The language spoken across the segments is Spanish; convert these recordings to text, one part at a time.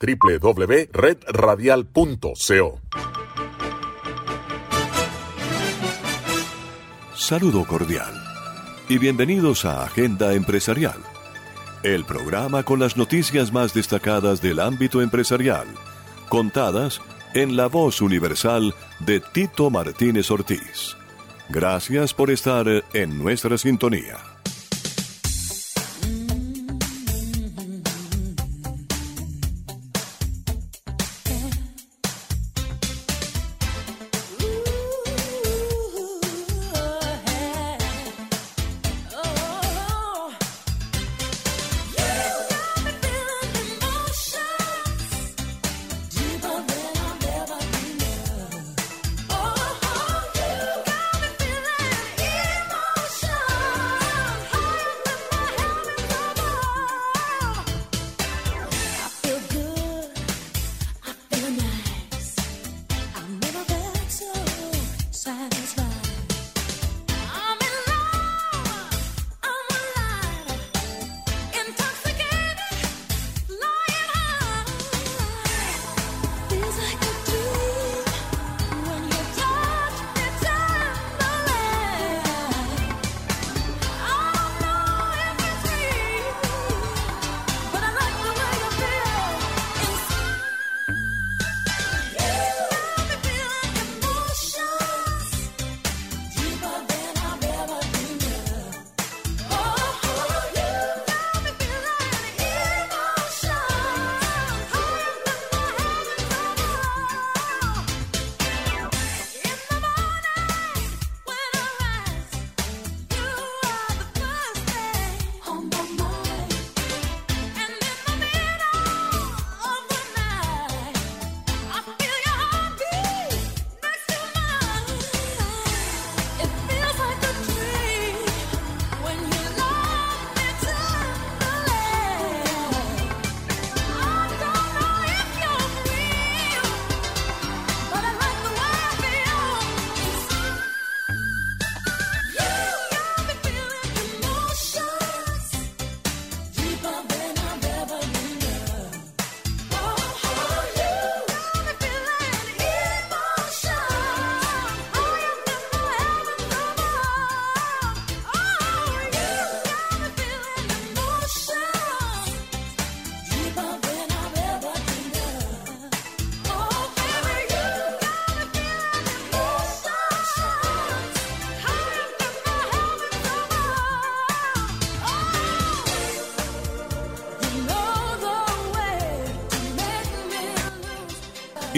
www.redradial.co. Saludo cordial y bienvenidos a Agenda Empresarial, el programa con las noticias más destacadas del ámbito empresarial, contadas en la voz universal de Tito Martínez Ortiz. Gracias por estar en nuestra sintonía.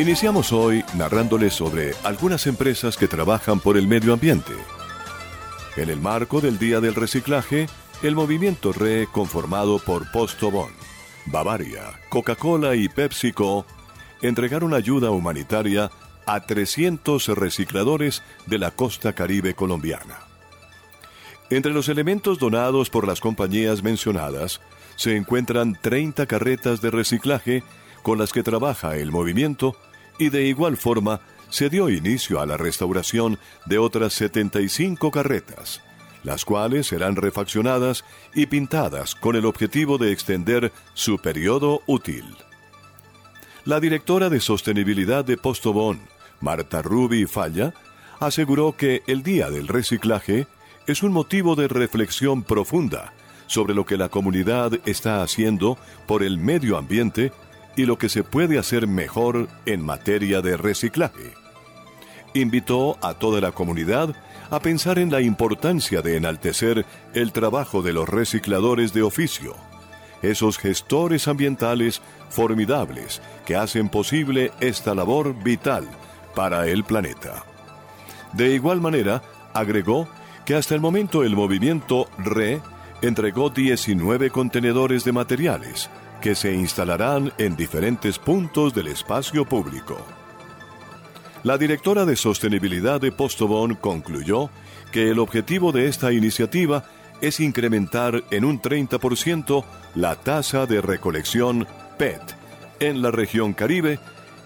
Iniciamos hoy narrándoles sobre algunas empresas que trabajan por el medio ambiente. En el marco del Día del Reciclaje, el movimiento RE conformado por Postobón, Bavaria, Coca-Cola y PepsiCo entregaron ayuda humanitaria a 300 recicladores de la costa caribe colombiana. Entre los elementos donados por las compañías mencionadas se encuentran 30 carretas de reciclaje con las que trabaja el movimiento y de igual forma se dio inicio a la restauración de otras 75 carretas, las cuales serán refaccionadas y pintadas con el objetivo de extender su periodo útil. La directora de sostenibilidad de Postobón, Marta Rubi Falla, aseguró que el Día del Reciclaje es un motivo de reflexión profunda sobre lo que la comunidad está haciendo por el medio ambiente y lo que se puede hacer mejor en materia de reciclaje. Invitó a toda la comunidad a pensar en la importancia de enaltecer el trabajo de los recicladores de oficio, esos gestores ambientales formidables que hacen posible esta labor vital para el planeta. De igual manera, agregó que hasta el momento el movimiento RE entregó 19 contenedores de materiales, que se instalarán en diferentes puntos del espacio público. La directora de sostenibilidad de Postobón concluyó que el objetivo de esta iniciativa es incrementar en un 30% la tasa de recolección PET en la región Caribe,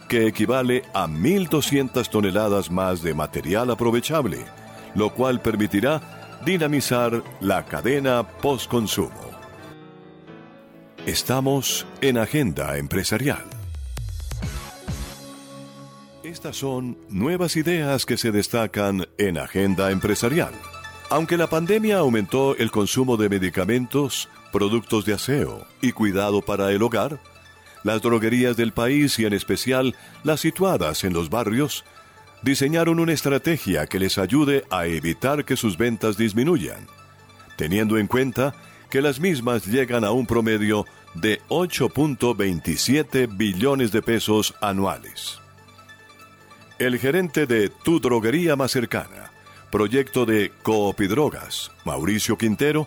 que equivale a 1.200 toneladas más de material aprovechable, lo cual permitirá dinamizar la cadena postconsumo. Estamos en Agenda Empresarial. Estas son nuevas ideas que se destacan en Agenda Empresarial. Aunque la pandemia aumentó el consumo de medicamentos, productos de aseo y cuidado para el hogar, las droguerías del país y en especial las situadas en los barrios diseñaron una estrategia que les ayude a evitar que sus ventas disminuyan, teniendo en cuenta que las mismas llegan a un promedio de 8.27 billones de pesos anuales. El gerente de Tu Droguería Más Cercana, proyecto de Coopidrogas, Mauricio Quintero,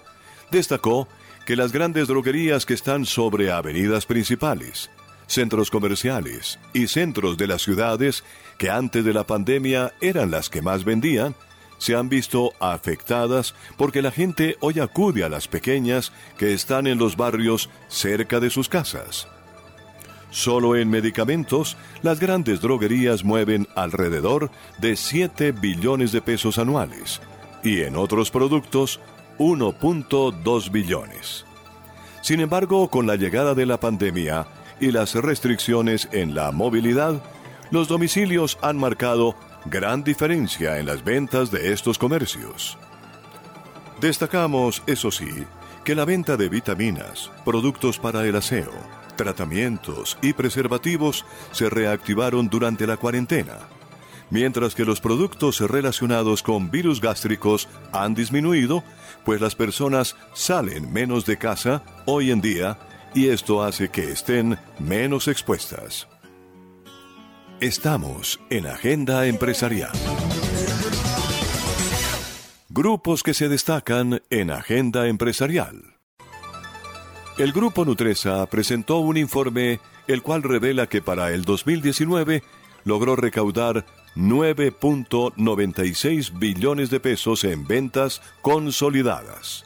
destacó que las grandes droguerías que están sobre avenidas principales, centros comerciales y centros de las ciudades que antes de la pandemia eran las que más vendían, se han visto afectadas porque la gente hoy acude a las pequeñas que están en los barrios cerca de sus casas. Solo en medicamentos, las grandes droguerías mueven alrededor de 7 billones de pesos anuales y en otros productos 1.2 billones. Sin embargo, con la llegada de la pandemia y las restricciones en la movilidad, los domicilios han marcado gran diferencia en las ventas de estos comercios. Destacamos, eso sí, que la venta de vitaminas, productos para el aseo, tratamientos y preservativos se reactivaron durante la cuarentena, mientras que los productos relacionados con virus gástricos han disminuido, pues las personas salen menos de casa hoy en día y esto hace que estén menos expuestas. Estamos en Agenda Empresarial. Grupos que se destacan en Agenda Empresarial. El Grupo Nutresa presentó un informe el cual revela que para el 2019 logró recaudar 9.96 billones de pesos en ventas consolidadas.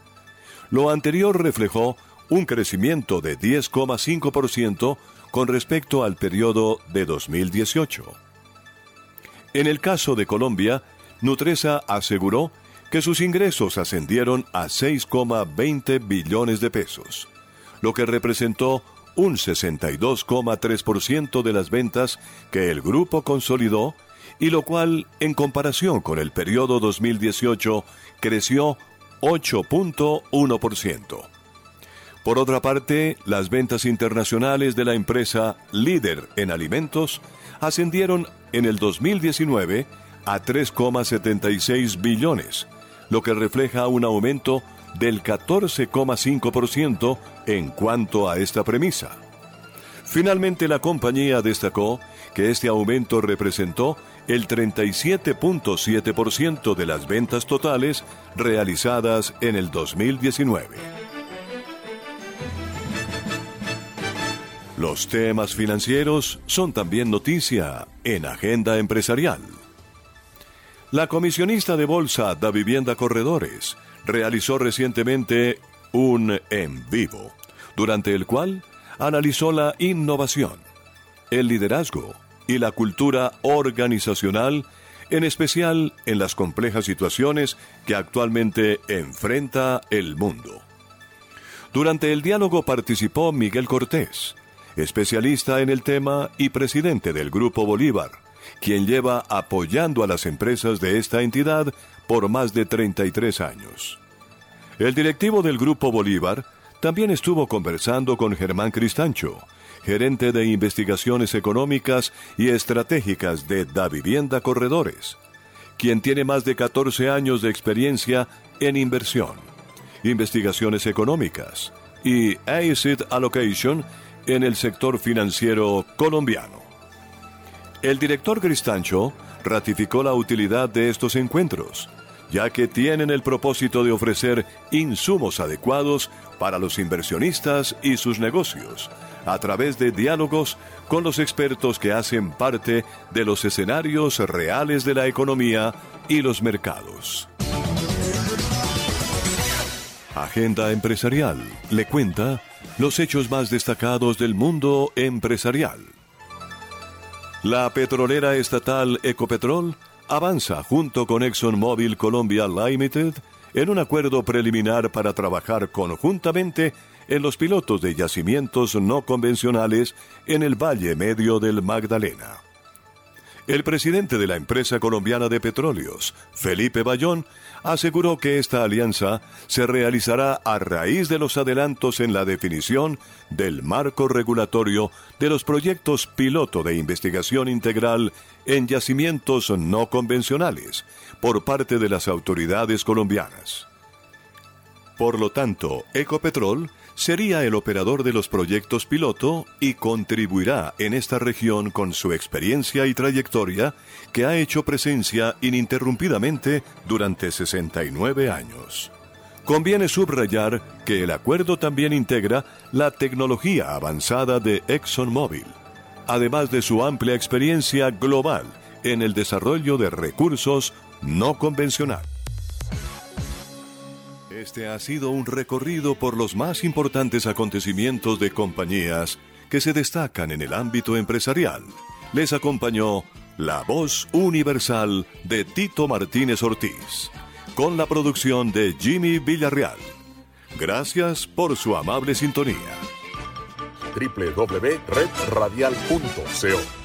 Lo anterior reflejó un crecimiento de 10,5% con respecto al periodo de 2018. En el caso de Colombia, Nutresa aseguró que sus ingresos ascendieron a 6,20 billones de pesos, lo que representó un 62,3% de las ventas que el grupo consolidó y lo cual, en comparación con el periodo 2018, creció 8.1%. Por otra parte, las ventas internacionales de la empresa líder en alimentos ascendieron en el 2019 a 3,76 billones, lo que refleja un aumento del 14,5% en cuanto a esta premisa. Finalmente, la compañía destacó que este aumento representó el 37.7% de las ventas totales realizadas en el 2019. Los temas financieros son también noticia en Agenda Empresarial. La comisionista de bolsa Da Vivienda Corredores realizó recientemente un en vivo, durante el cual analizó la innovación, el liderazgo y la cultura organizacional, en especial en las complejas situaciones que actualmente enfrenta el mundo. Durante el diálogo participó Miguel Cortés, especialista en el tema y presidente del Grupo Bolívar, quien lleva apoyando a las empresas de esta entidad por más de 33 años. El directivo del Grupo Bolívar también estuvo conversando con Germán Cristancho, gerente de investigaciones económicas y estratégicas de Da Vivienda Corredores, quien tiene más de 14 años de experiencia en inversión, investigaciones económicas y Asset Allocation en el sector financiero colombiano. El director Cristancho ratificó la utilidad de estos encuentros, ya que tienen el propósito de ofrecer insumos adecuados para los inversionistas y sus negocios, a través de diálogos con los expertos que hacen parte de los escenarios reales de la economía y los mercados. Agenda Empresarial le cuenta los hechos más destacados del mundo empresarial. La petrolera estatal Ecopetrol avanza junto con ExxonMobil Colombia Limited en un acuerdo preliminar para trabajar conjuntamente en los pilotos de yacimientos no convencionales en el Valle Medio del Magdalena. El presidente de la empresa colombiana de petróleos, Felipe Bayón, aseguró que esta alianza se realizará a raíz de los adelantos en la definición del marco regulatorio de los proyectos piloto de investigación integral en yacimientos no convencionales por parte de las autoridades colombianas. Por lo tanto, Ecopetrol sería el operador de los proyectos piloto y contribuirá en esta región con su experiencia y trayectoria que ha hecho presencia ininterrumpidamente durante 69 años. Conviene subrayar que el acuerdo también integra la tecnología avanzada de ExxonMobil, además de su amplia experiencia global en el desarrollo de recursos no convencionales. Este ha sido un recorrido por los más importantes acontecimientos de compañías que se destacan en el ámbito empresarial. Les acompañó la voz universal de Tito Martínez Ortiz, con la producción de Jimmy Villarreal. Gracias por su amable sintonía. www.redradial.co